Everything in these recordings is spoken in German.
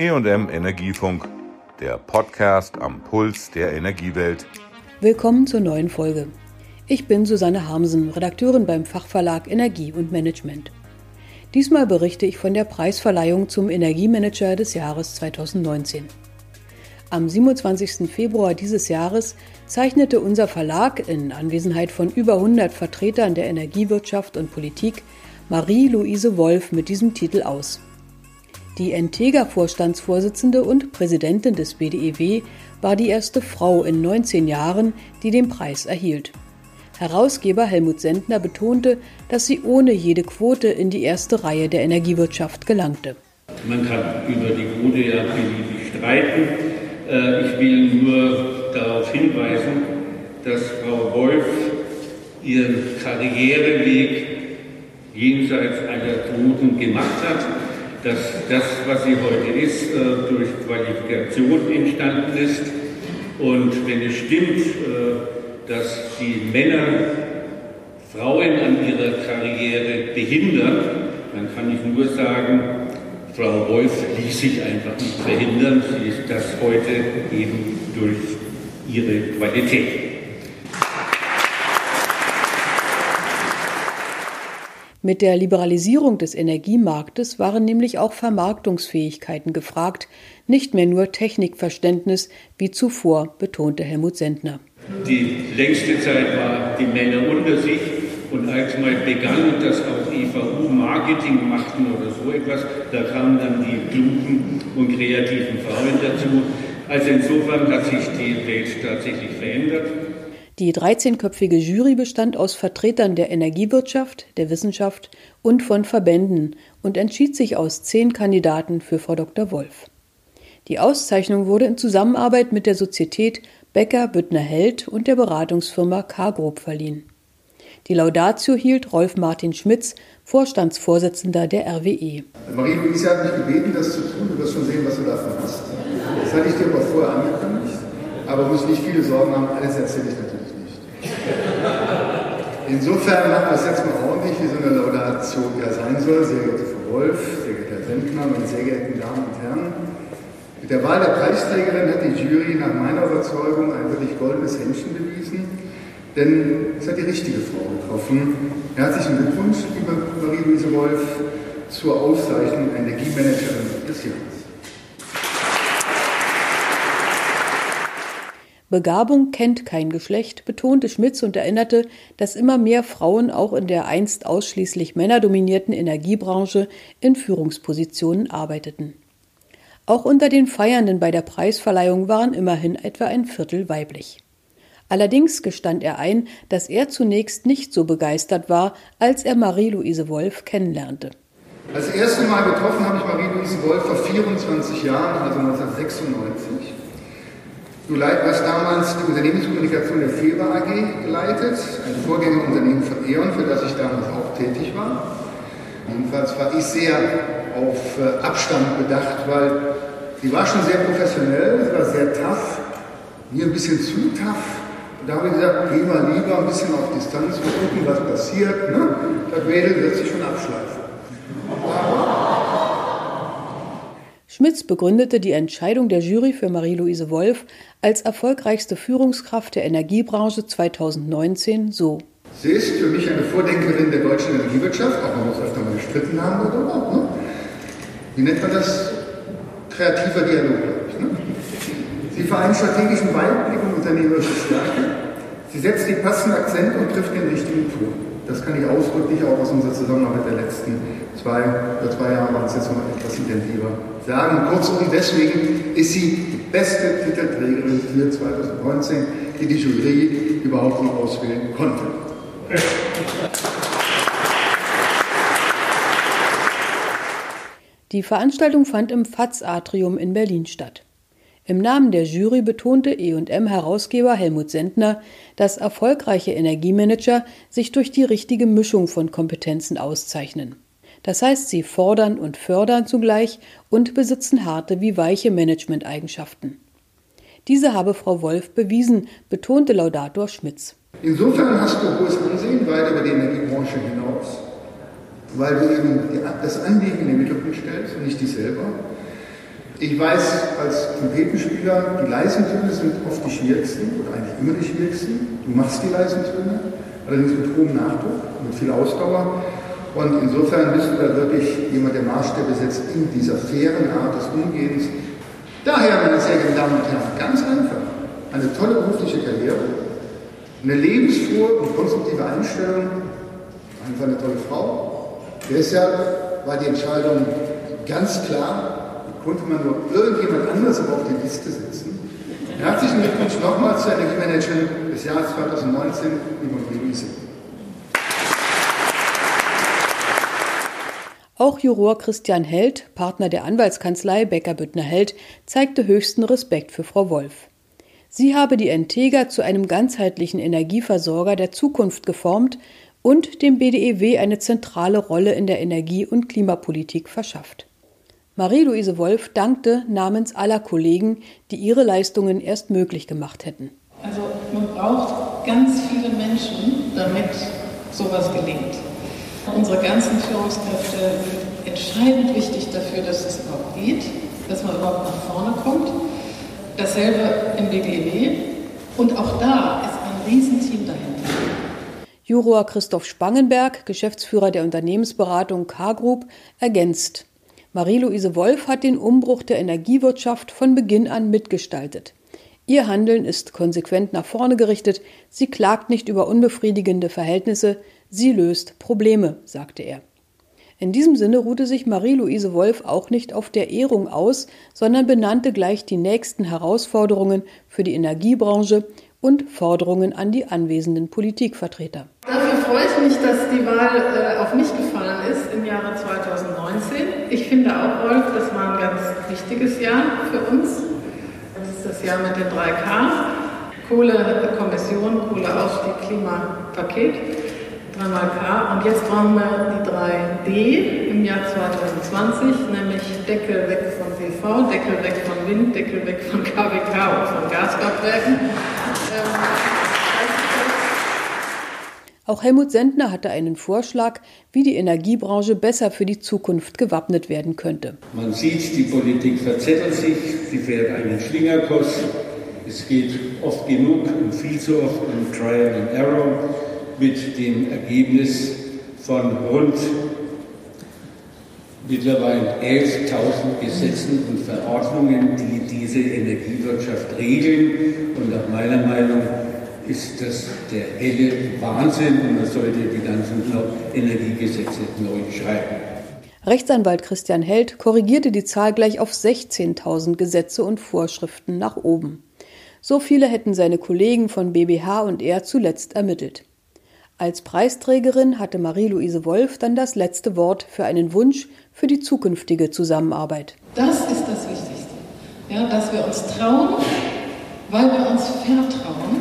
EM Energiefunk, der Podcast am Puls der Energiewelt. Willkommen zur neuen Folge. Ich bin Susanne Harmsen, Redakteurin beim Fachverlag Energie und Management. Diesmal berichte ich von der Preisverleihung zum Energiemanager des Jahres 2019. Am 27. Februar dieses Jahres zeichnete unser Verlag in Anwesenheit von über 100 Vertretern der Energiewirtschaft und Politik Marie-Louise Wolf mit diesem Titel aus. Die Entega-Vorstandsvorsitzende und Präsidentin des BDEW war die erste Frau in 19 Jahren, die den Preis erhielt. Herausgeber Helmut Sendner betonte, dass sie ohne jede Quote in die erste Reihe der Energiewirtschaft gelangte. Man kann über die Quote ja beliebig streiten. Äh, ich will nur darauf hinweisen, dass Frau Wolf ihren Karriereweg jenseits einer Quoten gemacht hat, dass das, was sie heute ist, äh, durch Qualifikation entstanden ist. Und wenn es stimmt, äh, dass die Männer Frauen an ihrer Karriere behindern, dann kann ich nur sagen, Frau Wolf ließ sich einfach nicht verhindern. Sie ist das heute eben durch ihre Qualität. Mit der Liberalisierung des Energiemarktes waren nämlich auch Vermarktungsfähigkeiten gefragt, nicht mehr nur Technikverständnis wie zuvor, betonte Helmut Sendner. Die längste Zeit waren die Männer unter sich und als mal begann, dass auch EVU Marketing machten oder so etwas, da kamen dann die klugen und kreativen Frauen dazu. Also insofern hat sich die Welt tatsächlich verändert. Die 13-köpfige Jury bestand aus Vertretern der Energiewirtschaft, der Wissenschaft und von Verbänden und entschied sich aus zehn Kandidaten für Frau Dr. Wolf. Die Auszeichnung wurde in Zusammenarbeit mit der Sozietät Becker Büttner Held und der Beratungsfirma K-Group verliehen. Die Laudatio hielt Rolf Martin Schmitz, Vorstandsvorsitzender der RWE. Marie-Louise hat mich gebeten, das zu tun. Du wirst schon sehen, was du davon hast. Das hatte ich dir aber vorher angekündigt. Aber muss nicht viele Sorgen haben, alles erzähle ich natürlich Insofern machen wir es jetzt mal ordentlich, wie so eine Laudation ja sein soll. Sehr geehrte Frau Wolf, sehr geehrter Herr Sendner, meine sehr geehrten Damen und Herren. Mit der Wahl der Preisträgerin hat die Jury nach meiner Überzeugung ein wirklich goldenes Händchen bewiesen, denn es hat die richtige Frau getroffen. Herzlichen Glückwunsch, liebe Marie-Louise Wolf, zur Auszeichnung Energiemanagerin des Jahres. Begabung kennt kein Geschlecht, betonte Schmitz und erinnerte, dass immer mehr Frauen auch in der einst ausschließlich männerdominierten Energiebranche in Führungspositionen arbeiteten. Auch unter den Feiernden bei der Preisverleihung waren immerhin etwa ein Viertel weiblich. Allerdings gestand er ein, dass er zunächst nicht so begeistert war, als er Marie-Louise Wolf kennenlernte. Das erste Mal getroffen habe ich Marie-Louise Wolf vor 24 Jahren, also 1996. Du hast damals die Unternehmenskommunikation der FEBA AG geleitet, ein Vorgängerunternehmen von E.ON, für das ich damals auch tätig war. Jedenfalls war ich sehr auf äh, Abstand bedacht, weil sie war schon sehr professionell, sie war sehr tough, mir ein bisschen zu tough. Da habe ich gesagt, geh mal lieber ein bisschen auf Distanz, mal gucken, was passiert. Ne? Das Mädel wird sich schon abschleifen. Schmitz begründete die Entscheidung der Jury für Marie-Louise Wolf als erfolgreichste Führungskraft der Energiebranche 2019 so. Sie ist für mich eine Vordenkerin der deutschen Energiewirtschaft, auch wenn wir uns öfter mal gestritten haben darüber. Ne? Wie nennt man das? Kreativer Dialog, glaube ich. Ne? Sie vereint strategischen Weitblick und unternehmerische Stärke. Sie setzt den passenden Akzent und trifft den richtigen Ton. Das kann ich ausdrücklich auch aus unserer Zusammenarbeit der letzten zwei oder zwei Jahre waren es jetzt noch etwas intensiver sagen. Kurzum, deswegen ist sie die beste Titelträgerin für 2019, die die Jury überhaupt noch auswählen konnte. Die Veranstaltung fand im FATS-Atrium in Berlin statt. Im Namen der Jury betonte E&M-Herausgeber Helmut Sendner, dass erfolgreiche Energiemanager sich durch die richtige Mischung von Kompetenzen auszeichnen. Das heißt, sie fordern und fördern zugleich und besitzen harte wie weiche Managementeigenschaften. Diese habe Frau Wolf bewiesen, betonte Laudator Schmitz. Insofern hast du hohes Ansehen weit über die Energiebranche hinaus, weil du eben das Anliegen in den Mittelpunkt stellst und nicht dich selber. Ich weiß als Trompetenspieler, die leisen Töne sind oft die schwierigsten oder eigentlich immer die schwierigsten. Du machst die leisen Töne, allerdings mit hohem Nachdruck, mit viel Ausdauer. Und insofern bist du da wirklich jemand, der Maßstäbe setzt in dieser fairen Art des Umgehens. Daher, meine sehr geehrten Damen und Herren, ganz einfach, eine tolle berufliche Karriere, eine lebensfrohe und konstruktive Einstellung, einfach eine tolle Frau. Deshalb war die Entscheidung ganz klar, konnte man nur irgendjemand anders auf die Liste setzen. Herzlichen Glückwunsch nochmal zur Energiemanagerin des Jahres 2019, liebe Luise. Auch Juror Christian Held, Partner der Anwaltskanzlei Becker-Büttner Held, zeigte höchsten Respekt für Frau Wolf. Sie habe die Entega zu einem ganzheitlichen Energieversorger der Zukunft geformt und dem BDEW eine zentrale Rolle in der Energie- und Klimapolitik verschafft. Marie-Louise Wolf dankte namens aller Kollegen, die ihre Leistungen erst möglich gemacht hätten. Also man braucht ganz viele Menschen, damit sowas gelingt. Unsere ganzen Führungskräfte sind entscheidend wichtig dafür, dass es überhaupt geht, dass man überhaupt nach vorne kommt. Dasselbe im BGW. Und auch da ist ein Riesenteam dahinter. Juror Christoph Spangenberg, Geschäftsführer der Unternehmensberatung K-Group, ergänzt. Marie-Louise Wolf hat den Umbruch der Energiewirtschaft von Beginn an mitgestaltet. Ihr Handeln ist konsequent nach vorne gerichtet, sie klagt nicht über unbefriedigende Verhältnisse, sie löst Probleme, sagte er. In diesem Sinne ruhte sich Marie-Louise Wolf auch nicht auf der Ehrung aus, sondern benannte gleich die nächsten Herausforderungen für die Energiebranche und Forderungen an die anwesenden Politikvertreter. Dafür freue ich mich, dass die Wahl äh, auf mich gefallen ist im Jahre 2019. Ich finde auch, Rolf, das war ein ganz wichtiges Jahr für uns. Das ist das Jahr mit den 3K. Kohlekommission, Kohleausstieg, Klimapaket, 3K. Und jetzt brauchen wir die 3D im Jahr 2020, nämlich Deckel weg von PV, Deckel weg von Wind, Deckel weg von KWK und von Gaskraftwerken. Auch Helmut Sendner hatte einen Vorschlag, wie die Energiebranche besser für die Zukunft gewappnet werden könnte. Man sieht, die Politik verzettelt sich, sie fährt einen Schlingerkurs. Es geht oft genug und viel zu oft um Trial and Error mit dem Ergebnis von rund mittlerweile 11.000 Gesetzen und Verordnungen, die diese Energiewirtschaft regeln. Und nach meiner Meinung ist das der helle Wahnsinn und man sollte die ganzen Energiegesetze neu schreiben. Rechtsanwalt Christian Held korrigierte die Zahl gleich auf 16.000 Gesetze und Vorschriften nach oben. So viele hätten seine Kollegen von BBH und er zuletzt ermittelt. Als Preisträgerin hatte Marie-Louise Wolf dann das letzte Wort für einen Wunsch für die zukünftige Zusammenarbeit. Das ist das Wichtigste, ja, dass wir uns trauen, weil wir uns vertrauen,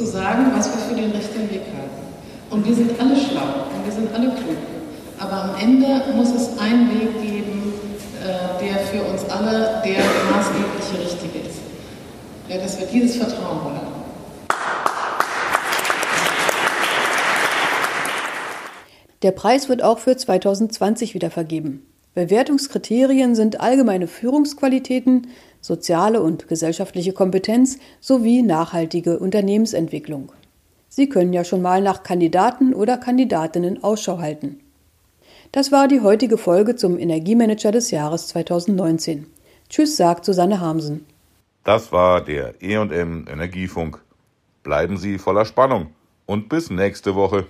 zu sagen, was wir für den richtigen Weg halten. Und wir sind alle schlau und wir sind alle klug. Aber am Ende muss es einen Weg geben, äh, der für uns alle der maßgebliche richtige ist. Ja, dass wir dieses Vertrauen haben. Der Preis wird auch für 2020 wieder vergeben. Bewertungskriterien sind allgemeine Führungsqualitäten, soziale und gesellschaftliche Kompetenz sowie nachhaltige Unternehmensentwicklung. Sie können ja schon mal nach Kandidaten oder Kandidatinnen Ausschau halten. Das war die heutige Folge zum Energiemanager des Jahres 2019. Tschüss, sagt Susanne Hamsen. Das war der EM Energiefunk. Bleiben Sie voller Spannung und bis nächste Woche.